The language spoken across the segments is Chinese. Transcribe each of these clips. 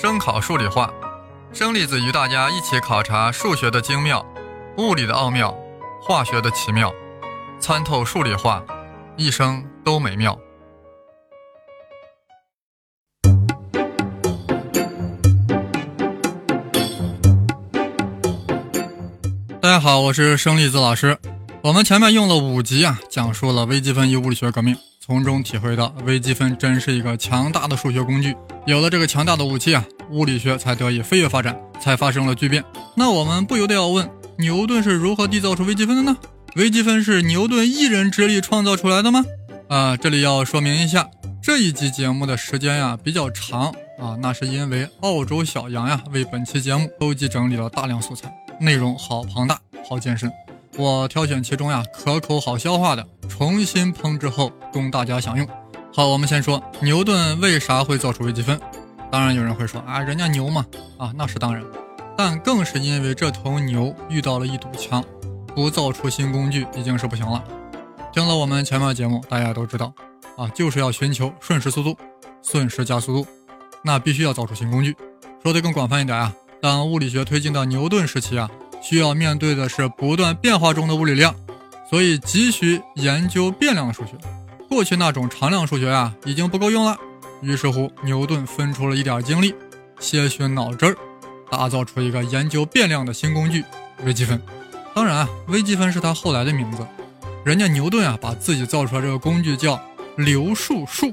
声考数理化，生粒子与大家一起考察数学的精妙、物理的奥妙、化学的奇妙，参透数理化，一生都美妙。大家好，我是生粒子老师。我们前面用了五集啊，讲述了微积分与物理学革命。从中体会到，微积分真是一个强大的数学工具。有了这个强大的武器啊，物理学才得以飞跃发展，才发生了巨变。那我们不由得要问：牛顿是如何缔造出微积分的呢？微积分是牛顿一人之力创造出来的吗？啊，这里要说明一下，这一集节目的时间呀比较长啊，那是因为澳洲小杨呀为本期节目收集整理了大量素材，内容好庞大，好艰深。我挑选其中呀可口好消化的，重新烹制后供大家享用。好，我们先说牛顿为啥会造出微积分。当然有人会说啊，人家牛嘛，啊那是当然，但更是因为这头牛遇到了一堵墙，不造出新工具已经是不行了。听了我们前面的节目，大家都知道啊，就是要寻求瞬时速度，瞬时加速度，那必须要造出新工具。说的更广泛一点啊，当物理学推进到牛顿时期啊。需要面对的是不断变化中的物理量，所以急需研究变量的数学。过去那种常量数学啊，已经不够用了。于是乎，牛顿分出了一点精力，些许脑汁儿，打造出一个研究变量的新工具——微积分。当然啊，微积分是他后来的名字。人家牛顿啊，把自己造出来这个工具叫流数数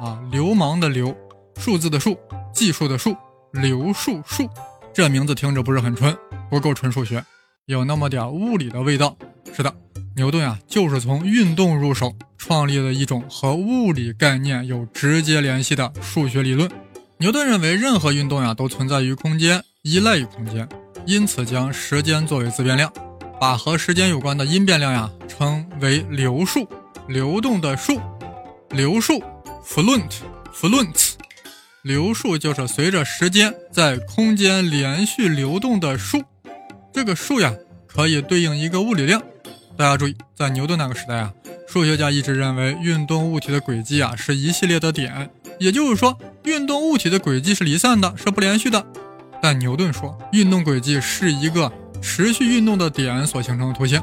啊，流氓的流，数字的数，计数的数，流数数。这名字听着不是很纯。不够纯数学，有那么点物理的味道。是的，牛顿啊，就是从运动入手，创立了一种和物理概念有直接联系的数学理论。牛顿认为，任何运动呀都存在于空间，依赖于空间，因此将时间作为自变量，把和时间有关的因变量呀称为流数，流动的数，流数，fluent，fluent，流数就是随着时间在空间连续流动的数。这个数呀，可以对应一个物理量。大家注意，在牛顿那个时代啊，数学家一直认为运动物体的轨迹啊是一系列的点，也就是说，运动物体的轨迹是离散的，是不连续的。但牛顿说，运动轨迹是一个持续运动的点所形成的图形。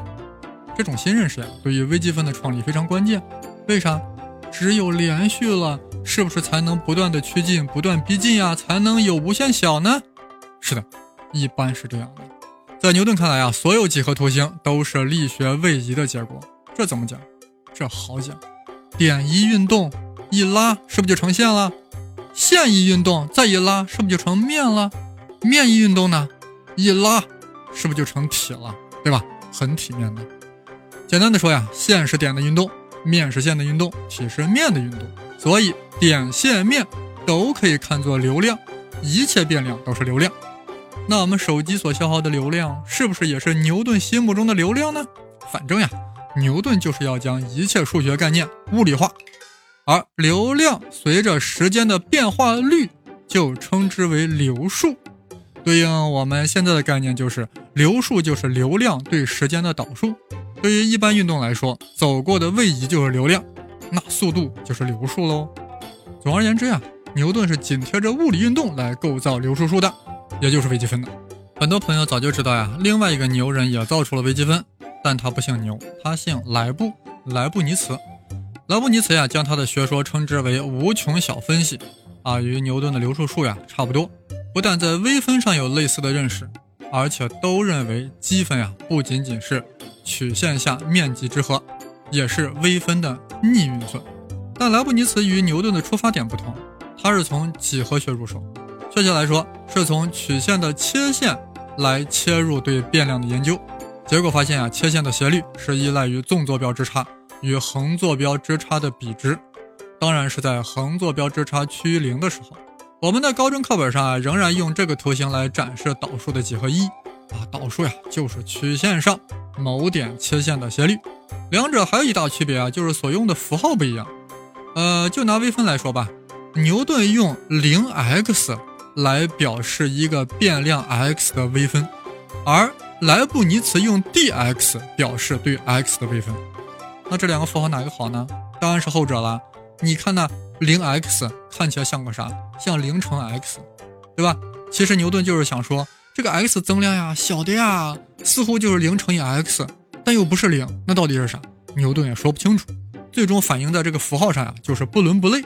这种新认识呀，对于微积分的创立非常关键。为啥？只有连续了，是不是才能不断的趋近，不断逼近呀？才能有无限小呢？是的，一般是这样的。在牛顿看来啊，所有几何图形都是力学位移的结果。这怎么讲？这好讲。点一运动，一拉，是不是就成线了？线一运动，再一拉，是不是就成面了？面一运动呢，一拉，是不是就成体了？对吧？很体面的。简单的说呀，线是点的运动，面是线的运动，体是面的运动。所以点、线、面都可以看作流量，一切变量都是流量。那我们手机所消耗的流量，是不是也是牛顿心目中的流量呢？反正呀，牛顿就是要将一切数学概念物理化，而流量随着时间的变化率，就称之为流数。对应我们现在的概念，就是流数就是流量对时间的导数。对于一般运动来说，走过的位移就是流量，那速度就是流数喽。总而言之呀，牛顿是紧贴着物理运动来构造流数数的。也就是微积分的，很多朋友早就知道呀。另外一个牛人也造出了微积分，但他不姓牛，他姓莱布，莱布尼茨。莱布尼茨呀，将他的学说称之为无穷小分析，啊，与牛顿的流数数呀差不多。不但在微分上有类似的认识，而且都认为积分呀不仅仅是曲线下面积之和，也是微分的逆运算。但莱布尼茨与牛顿的出发点不同，他是从几何学入手。确切来说，是从曲线的切线来切入对变量的研究，结果发现啊，切线的斜率是依赖于纵坐标之差与横坐标之差的比值，当然是在横坐标之差趋于零的时候。我们的高中课本上啊，仍然用这个图形来展示导数的几何意义啊，导数呀就是曲线上某点切线的斜率，两者还有一大区别啊，就是所用的符号不一样。呃，就拿微分来说吧，牛顿用零 x。来表示一个变量 x 的微分，而莱布尼茨用 dx 表示对 x 的微分。那这两个符号哪个好呢？当然是后者了。你看那零 x 看起来像个啥？像零乘 x。对吧？其实牛顿就是想说，这个 x 增量呀，小的呀，似乎就是零乘以 x，但又不是零，那到底是啥？牛顿也说不清楚。最终反映在这个符号上呀，就是不伦不类。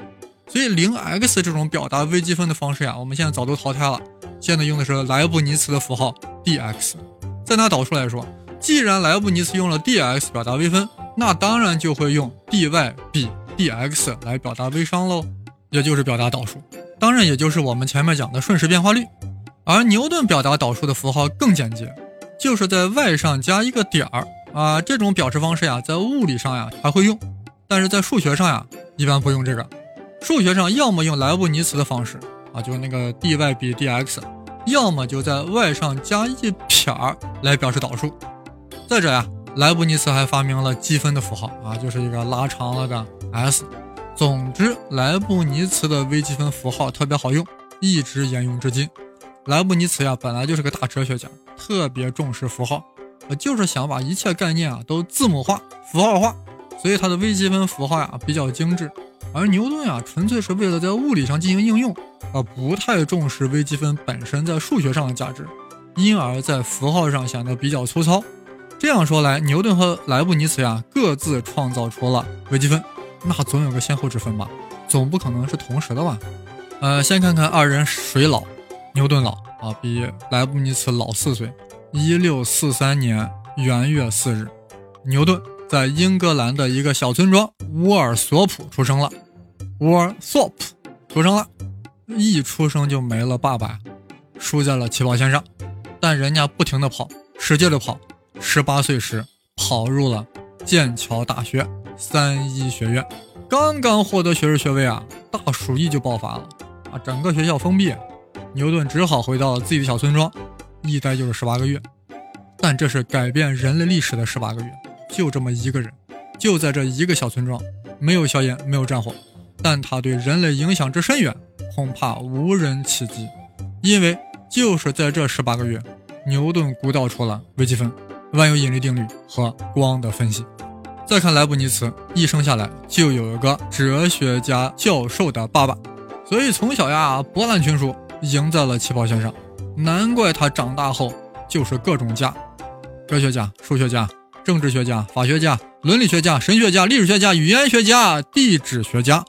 所以零 x 这种表达微积分的方式呀，我们现在早都淘汰了。现在用的是莱布尼茨的符号 dx。再拿导数来说，既然莱布尼茨用了 dx 表达微分，那当然就会用 dy 比 dx 来表达微商喽，也就是表达导数。当然，也就是我们前面讲的瞬时变化率。而牛顿表达导数的符号更简洁，就是在 y 上加一个点儿啊。这种表示方式呀，在物理上呀还会用，但是在数学上呀一般不用这个。数学上要么用莱布尼茨的方式啊，就是那个 dy 比 dx，要么就在 y 上加一撇儿来表示导数。再者呀，莱布尼茨还发明了积分的符号啊，就是一个拉长了的 s。总之，莱布尼茨的微积分符号特别好用，一直沿用至今。莱布尼茨呀，本来就是个大哲学家，特别重视符号，就是想把一切概念啊都字母化、符号化，所以他的微积分符号呀比较精致。而牛顿呀，纯粹是为了在物理上进行应用，而不太重视微积分本身在数学上的价值，因而，在符号上显得比较粗糙。这样说来，牛顿和莱布尼茨呀，各自创造出了微积分。那总有个先后之分吧，总不可能是同时的吧？呃，先看看二人谁老，牛顿老啊，比莱布尼茨老四岁。一六四三年元月四日，牛顿在英格兰的一个小村庄沃尔索普出生了。沃尔索普出生了，一出生就没了爸爸，输在了起跑线上。但人家不停的跑，使劲的跑，十八岁时跑入了剑桥大学。三一学院刚刚获得学士学位啊，大鼠疫就爆发了啊，整个学校封闭，牛顿只好回到了自己的小村庄，一待就是十八个月。但这是改变人类历史的十八个月，就这么一个人，就在这一个小村庄，没有硝烟，没有战火，但他对人类影响之深远，恐怕无人企及。因为就是在这十八个月，牛顿鼓捣出了微积分、万有引力定律和光的分析。再看莱布尼茨，一生下来就有一个哲学家教授的爸爸，所以从小呀博览群书，赢在了起跑线上。难怪他长大后就是各种家：哲学家、数学家、政治学家、法学家、伦理学家、神学家、历史学家、语言学家、地质学家，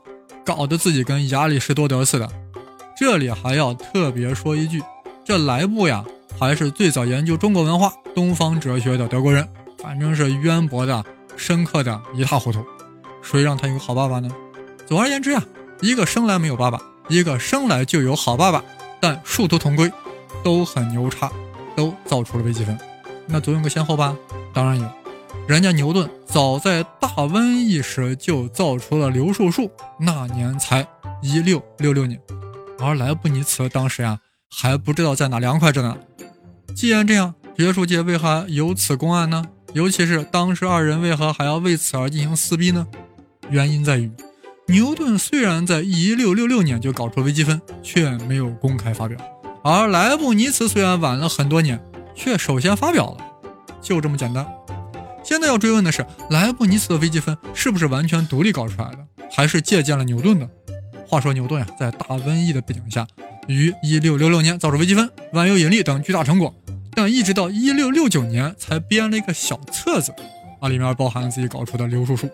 搞得自己跟亚里士多德似的。这里还要特别说一句，这莱布呀，还是最早研究中国文化、东方哲学的德国人，反正是渊博的。深刻的一塌糊涂，谁让他有个好爸爸呢？总而言之呀，一个生来没有爸爸，一个生来就有好爸爸，但殊途同归，都很牛叉，都造出了微积分。那总有个先后吧？当然有，人家牛顿早在大瘟疫时就造出了流数数，那年才一六六六年，而莱布尼茨当时呀还不知道在哪凉快着呢。既然这样，学术界为何有此公案呢？尤其是当时二人为何还要为此而进行撕逼呢？原因在于，牛顿虽然在一六六六年就搞出微积分，却没有公开发表；而莱布尼茨虽然晚了很多年，却首先发表了，就这么简单。现在要追问的是，莱布尼茨的微积分是不是完全独立搞出来的，还是借鉴了牛顿的？话说牛顿呀，在大瘟疫的背景下，于一六六六年造出微积分、万有引力等巨大成果。但一直到一六六九年才编了一个小册子，啊，里面包含自己搞出的流数数。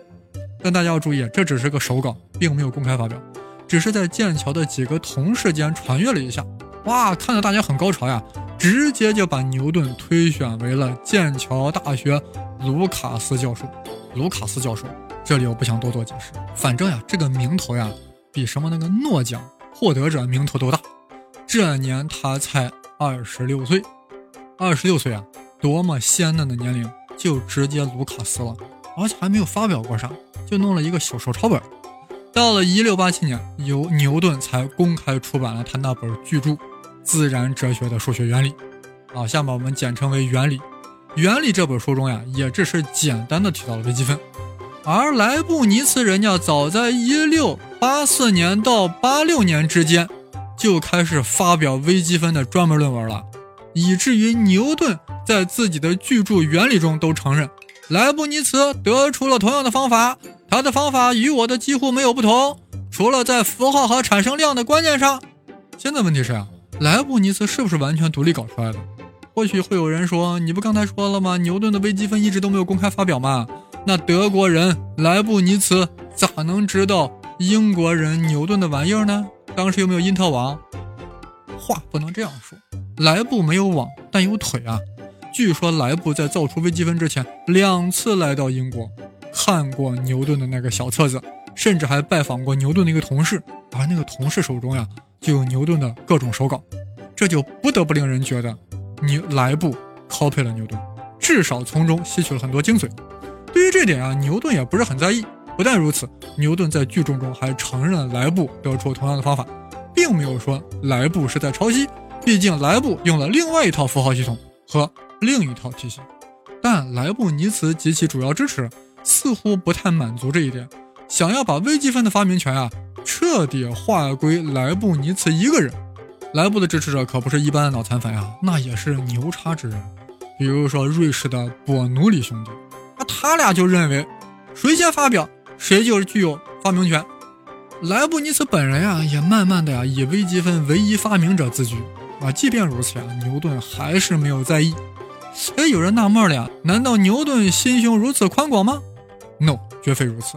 但大家要注意，这只是个手稿，并没有公开发表，只是在剑桥的几个同事间传阅了一下。哇，看得大家很高潮呀，直接就把牛顿推选为了剑桥大学卢卡斯教授。卢卡斯教授，这里我不想多做解释，反正呀，这个名头呀，比什么那个诺奖获得者名头都大。这年他才二十六岁。二十六岁啊，多么鲜嫩的年龄，就直接卢卡斯了，而且还没有发表过啥，就弄了一个小手抄本。到了一六八七年，由牛顿才公开出版了他那本巨著《自然哲学的数学原理》，啊，下面我们简称为《原理》。《原理》这本书中呀，也只是简单的提到了微积分，而莱布尼茨人家早在一六八四年到八六年之间，就开始发表微积分的专门论文了。以至于牛顿在自己的巨著《原理》中都承认，莱布尼茨得出了同样的方法，他的方法与我的几乎没有不同，除了在符号和产生量的观念上。现在问题是啊，莱布尼茨是不是完全独立搞出来的？或许会有人说，你不刚才说了吗？牛顿的微积分一直都没有公开发表吗？那德国人莱布尼茨咋能知道英国人牛顿的玩意儿呢？当时有没有因特网？话不能这样说，莱布没有网，但有腿啊。据说莱布在造出微积分之前，两次来到英国，看过牛顿的那个小册子，甚至还拜访过牛顿的一个同事，而那个同事手中呀就有牛顿的各种手稿，这就不得不令人觉得牛莱布 copy 了牛顿，至少从中吸取了很多精髓。对于这点啊，牛顿也不是很在意。不但如此，牛顿在聚众中还承认了莱布得出同样的方法。并没有说莱布是在抄袭，毕竟莱布用了另外一套符号系统和另一套体系。但莱布尼茨及其主要支持似乎不太满足这一点，想要把微积分的发明权啊彻底划归莱布尼茨一个人。莱布的支持者可不是一般的脑残粉啊，那也是牛叉之人。比如说瑞士的伯努里兄弟，那他俩就认为谁先发表，谁就是具有发明权。莱布尼茨本人呀，也慢慢的呀以微积分唯一发明者自居啊。即便如此呀，牛顿还是没有在意。哎，有人纳闷了呀，难道牛顿心胸如此宽广吗？No，绝非如此。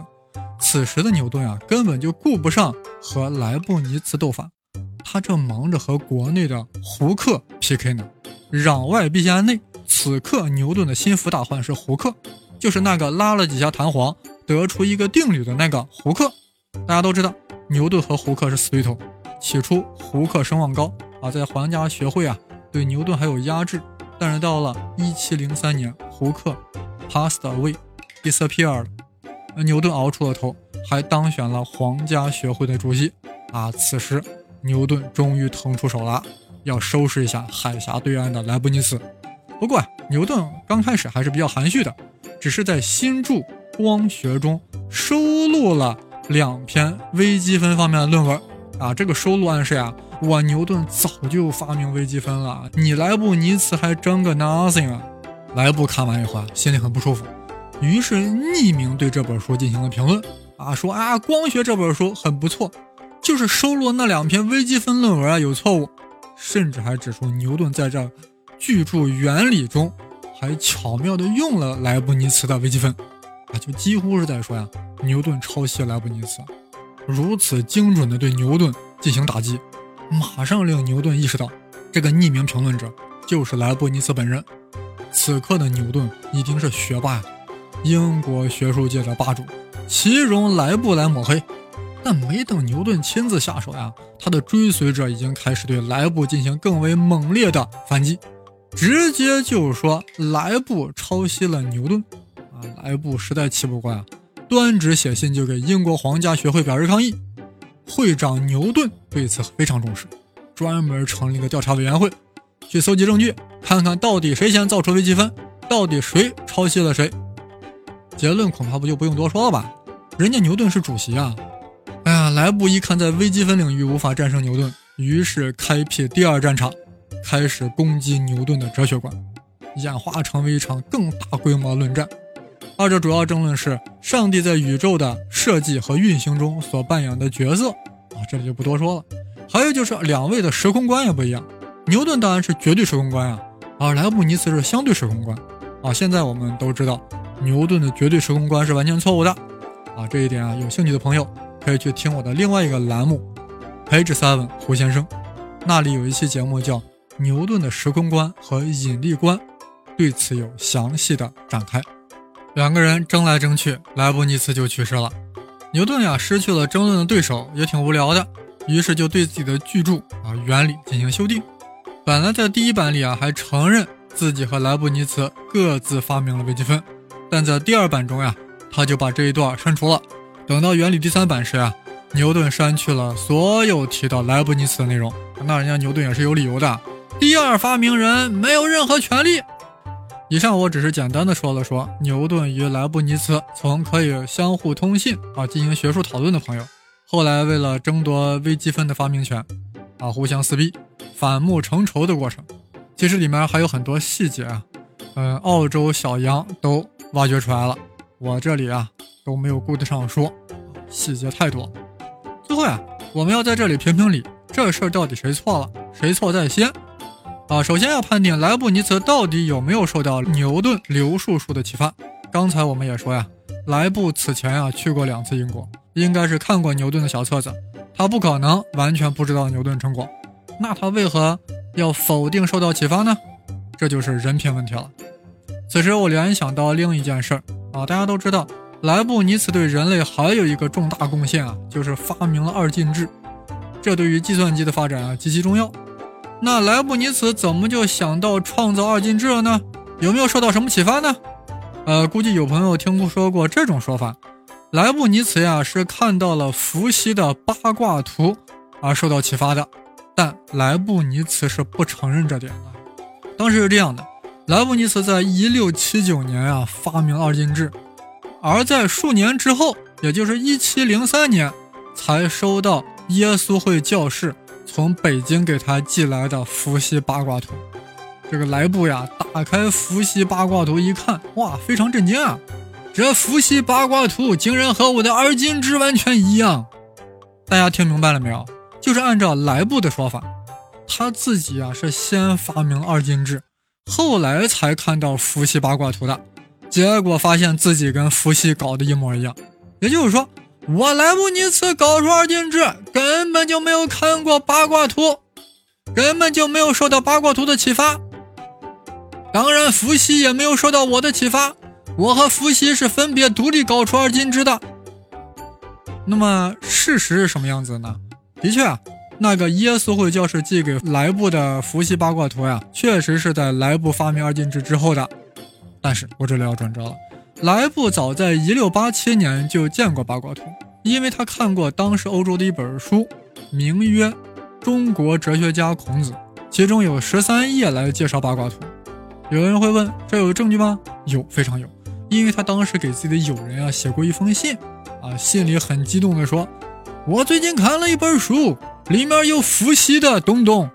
此时的牛顿啊，根本就顾不上和莱布尼茨斗法，他正忙着和国内的胡克 PK 呢。攘外必先安内，此刻牛顿的心腹大患是胡克，就是那个拉了几下弹簧得出一个定律的那个胡克。大家都知道，牛顿和胡克是死对头。起初，胡克声望高啊，在皇家学会啊对牛顿还有压制。但是到了1703年，胡克 passed away，disappeared，牛顿熬出了头，还当选了皇家学会的主席啊。此时，牛顿终于腾出手了，要收拾一下海峡对岸的莱布尼茨。不过，牛顿刚开始还是比较含蓄的，只是在新著《光学》中收录了。两篇微积分方面的论文啊，这个收录暗示呀，我牛顿早就发明微积分了，你莱布尼茨还争个 nothing 啊！莱布看完以后啊，心里很不舒服，于是匿名对这本书进行了评论啊，说啊，光学这本书很不错，就是收录那两篇微积分论文啊有错误，甚至还指出牛顿在这巨著原理中还巧妙地用了莱布尼茨的微积分。啊，就几乎是在说呀，牛顿抄袭莱布尼茨，如此精准的对牛顿进行打击，马上令牛顿意识到，这个匿名评论者就是莱布尼茨本人。此刻的牛顿已经是学霸呀，英国学术界的霸主，岂容莱布来抹黑？但没等牛顿亲自下手呀，他的追随者已经开始对莱布进行更为猛烈的反击，直接就是说莱布抄袭了牛顿啊。莱布实在气不过啊，端直写信就给英国皇家学会表示抗议。会长牛顿对此非常重视，专门成立一个调查委员会，去搜集证据，看看到底谁先造出微积分，到底谁抄袭了谁。结论恐怕不就不用多说了吧？人家牛顿是主席啊！莱布一看在微积分领域无法战胜牛顿，于是开辟第二战场，开始攻击牛顿的哲学观，演化成为一场更大规模论战。二者主要争论是上帝在宇宙的设计和运行中所扮演的角色啊，这里就不多说了。还有就是两位的时空观也不一样，牛顿当然是绝对时空观啊，而莱布尼茨是相对时空观啊。现在我们都知道，牛顿的绝对时空观是完全错误的啊，这一点啊，有兴趣的朋友可以去听我的另外一个栏目《Page Seven 胡先生》，那里有一期节目叫《牛顿的时空观和引力观》，对此有详细的展开。两个人争来争去，莱布尼茨就去世了。牛顿呀，失去了争论的对手，也挺无聊的，于是就对自己的巨著啊原理进行修订。本来在第一版里啊，还承认自己和莱布尼茨各自发明了微积分，但在第二版中呀，他就把这一段删除了。等到原理第三版时啊，牛顿删去了所有提到莱布尼茨的内容。那人家牛顿也是有理由的，第二发明人没有任何权利。以上我只是简单的说了说牛顿与莱布尼茨从可以相互通信啊进行学术讨论的朋友，后来为了争夺微积分的发明权，啊互相撕逼、反目成仇的过程。其实里面还有很多细节啊，嗯，澳洲小杨都挖掘出来了，我这里啊都没有顾得上说，细节太多。最后呀，我们要在这里评评理，这事儿到底谁错了？谁错在先？啊，首先要判定莱布尼茨到底有没有受到牛顿流数数的启发。刚才我们也说呀，莱布此前啊去过两次英国，应该是看过牛顿的小册子，他不可能完全不知道牛顿成果。那他为何要否定受到启发呢？这就是人品问题了。此时我联想到另一件事儿啊，大家都知道，莱布尼茨对人类还有一个重大贡献啊，就是发明了二进制，这对于计算机的发展啊极其重要。那莱布尼茨怎么就想到创造二进制了呢？有没有受到什么启发呢？呃，估计有朋友听说过这种说法，莱布尼茨呀是看到了伏羲的八卦图而受到启发的，但莱布尼茨是不承认这点的。当时是这样的，莱布尼茨在一六七九年啊发明二进制，而在数年之后，也就是一七零三年，才收到耶稣会教士从北京给他寄来的伏羲八卦图。这个莱布呀，打开伏羲八卦图一看，哇，非常震惊啊！这伏羲八卦图竟然和我的二进制完全一样。大家听明白了没有？就是按照莱布的说法，他自己啊是先发明二进制，后来才看到伏羲八卦图的，结果发现自己跟伏羲搞的一模一样。也就是说，我莱布尼茨搞出二进制，根本就没有看过八卦图，根本就没有受到八卦图的启发。当然，伏羲也没有受到我的启发。我和伏羲是分别独立搞出二进制的。那么事实是什么样子呢？的确啊，那个耶稣会教士寄给莱布的伏羲八卦图呀，确实是在莱布发明二进制之后的。但是我这里要转折了，莱布早在一六八七年就见过八卦图，因为他看过当时欧洲的一本书，名曰《中国哲学家孔子》，其中有十三页来介绍八卦图。有人会问：这有证据吗？有，非常有，因为他当时给自己的友人啊写过一封信，啊，信里很激动地说：“我最近看了一本书，里面有伏羲的东东。”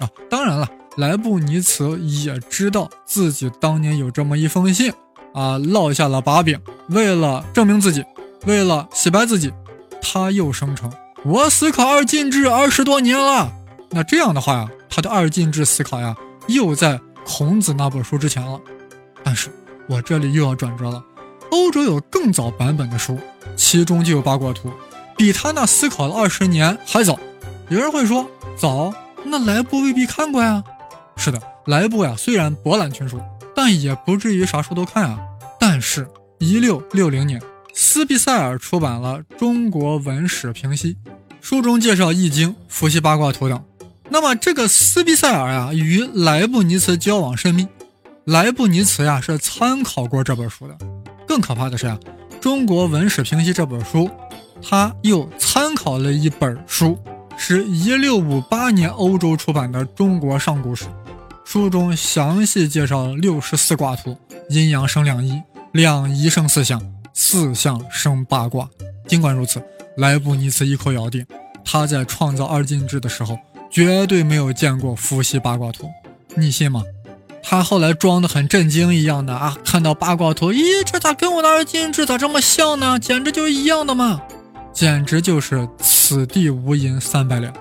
啊，当然了，莱布尼茨也知道自己当年有这么一封信，啊，落下了把柄。为了证明自己，为了洗白自己，他又声称：“我思考二进制二十多年了。”那这样的话呀，他的二进制思考呀，又在。孔子那本书之前了，但是我这里又要转折了。欧洲有更早版本的书，其中就有八卦图，比他那思考了二十年还早。有人会说早，那莱布未必看过呀。是的，莱布呀，虽然博览群书，但也不至于啥书都看啊。但是，一六六零年，斯皮塞尔出版了《中国文史评析》，书中介绍《易经》《伏羲八卦图》等。那么这个斯皮塞尔呀，与莱布尼茨交往甚密，莱布尼茨呀是参考过这本书的。更可怕的是呀，《中国文史评析》这本书，他又参考了一本书，是一六五八年欧洲出版的《中国上古史》，书中详细介绍了六十四卦图，阴阳生两仪，两仪生四象，四象生八卦。尽管如此，莱布尼茨一口咬定，他在创造二进制的时候。绝对没有见过伏羲八卦图，你信吗？他后来装的很震惊一样的啊，看到八卦图，咦，这咋跟我的二进制咋这么像呢？简直就是一样的嘛，简直就是此地无银三百两。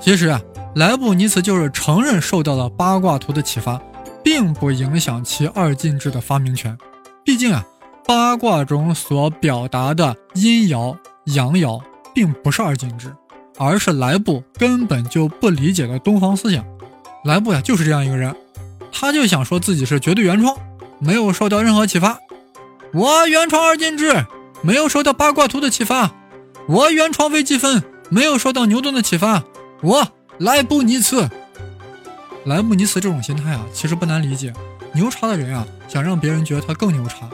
其实啊，莱布尼茨就是承认受到了八卦图的启发，并不影响其二进制的发明权。毕竟啊，八卦中所表达的阴爻阳爻，并不是二进制。而是莱布根本就不理解的东方思想。莱布呀，就是这样一个人，他就想说自己是绝对原创，没有受到任何启发。我原创二进制，没有受到八卦图的启发。我原创微积分，没有受到牛顿的启发。我莱布尼茨，莱布尼茨这种心态啊，其实不难理解。牛叉的人啊，想让别人觉得他更牛叉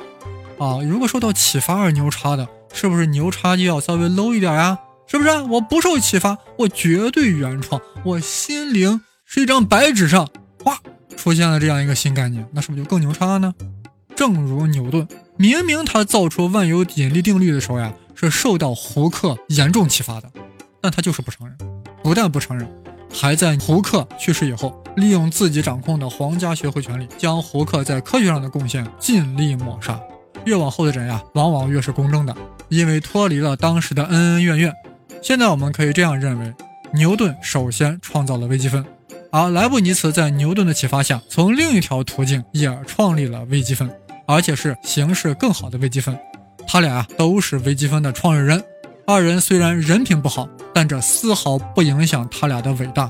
啊。如果受到启发而牛叉的，是不是牛叉就要稍微 low 一点呀？是不是？我不受启发，我绝对原创，我心灵是一张白纸上，哗，出现了这样一个新概念，那是不是就更牛叉了呢？正如牛顿，明明他造出万有引力定律的时候呀，是受到胡克严重启发的，但他就是不承认，不但不承认，还在胡克去世以后，利用自己掌控的皇家学会权力，将胡克在科学上的贡献尽力抹杀。越往后的人呀，往往越是公正的，因为脱离了当时的恩恩怨怨。现在我们可以这样认为，牛顿首先创造了微积分，而莱布尼茨在牛顿的启发下，从另一条途径也创立了微积分，而且是形式更好的微积分。他俩都是微积分的创始人。二人虽然人品不好，但这丝毫不影响他俩的伟大。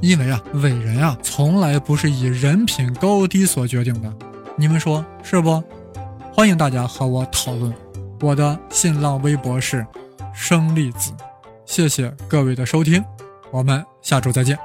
因为啊，伟人啊，从来不是以人品高低所决定的，你们说是不？欢迎大家和我讨论，我的新浪微博是生粒子，谢谢各位的收听，我们下周再见。